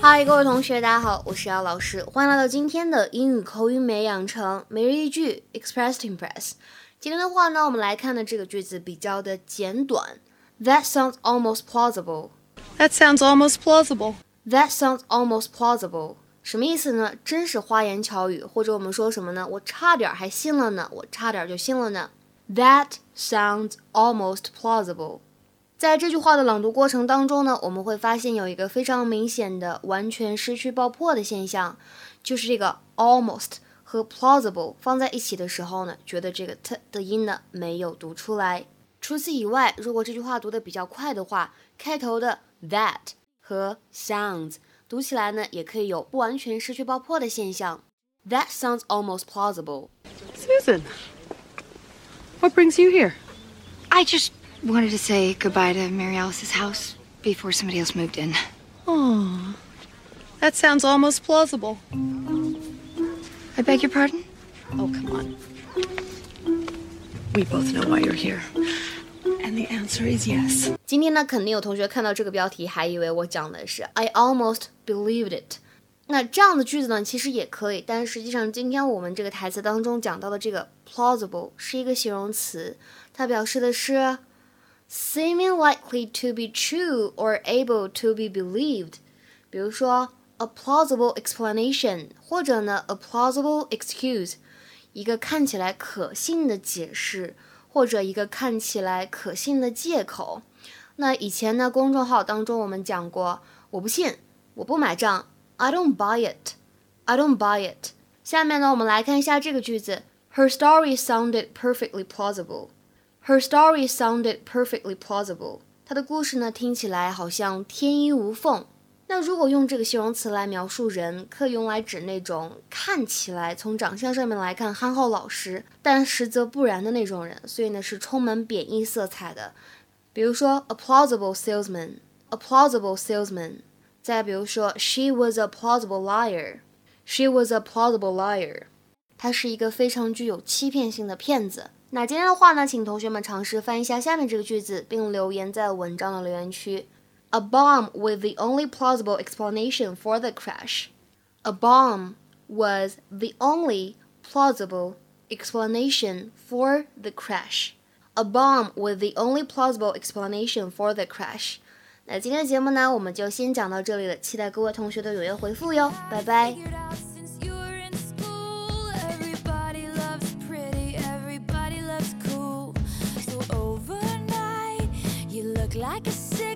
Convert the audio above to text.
嗨，各位同学，大家好，我是姚老师，欢迎来到今天的英语口语美养成每日一句 Express to Impress。今天的话呢，我们来看的这个句子比较的简短。That sounds almost plausible. That sounds almost plausible. That sounds almost plausible. 什么意思呢？真是花言巧语，或者我们说什么呢？我差点还信了呢，我差点就信了呢。That sounds almost plausible. 在这句话的朗读过程当中呢，我们会发现有一个非常明显的完全失去爆破的现象，就是这个 almost 和 plausible 放在一起的时候呢，觉得这个 t 的音呢没有读出来。除此以外，如果这句话读得比较快的话，开头的 that 和 sounds 读起来呢，也可以有不完全失去爆破的现象。That sounds almost plausible. Susan, what brings you here? I just wanted to say goodbye to Mary Alice's house before somebody else moved in. Oh, that sounds almost plausible. I beg your pardon? Oh, come on. We both know why you're here. And the answer is yes. 今天呢，肯定有同学看到这个标题，还以为我讲的是 I almost believed it。那这样的句子呢，其实也可以，但是实际上今天我们这个台词当中讲到的这个 plausible 是一个形容词，它表示的是 seeming likely to be true or able to be believed。比如说 a plausible explanation，或者呢 a plausible excuse，一个看起来可信的解释，或者一个看起来可信的借口。那以前呢，公众号当中我们讲过，我不信，我不买账，I don't buy it，I don't buy it。下面呢，我们来看一下这个句子，Her story sounded perfectly plausible。 Her story sounded perfectly plausible。她的故事呢，听起来好像天衣无缝。那如果用这个形容词来描述人，可以用来指那种看起来从长相上面来看憨厚老实，但实则不然的那种人，所以呢是充满贬义色彩的。比如说，a plausible salesman，a plausible salesman。再比如说，she was a plausible liar，she was a plausible liar。她是一个非常具有欺骗性的骗子。那今天的话呢，请同学们尝试翻译一下下面这个句子，并留言在文章的留言区。A bomb was the only plausible explanation for the crash. A bomb was the only plausible explanation for the crash. A bomb was the only plausible explanation for the crash. 那今天的节目呢，我们就先讲到这里了，期待各位同学的踊跃回复哟，拜拜。 like a sick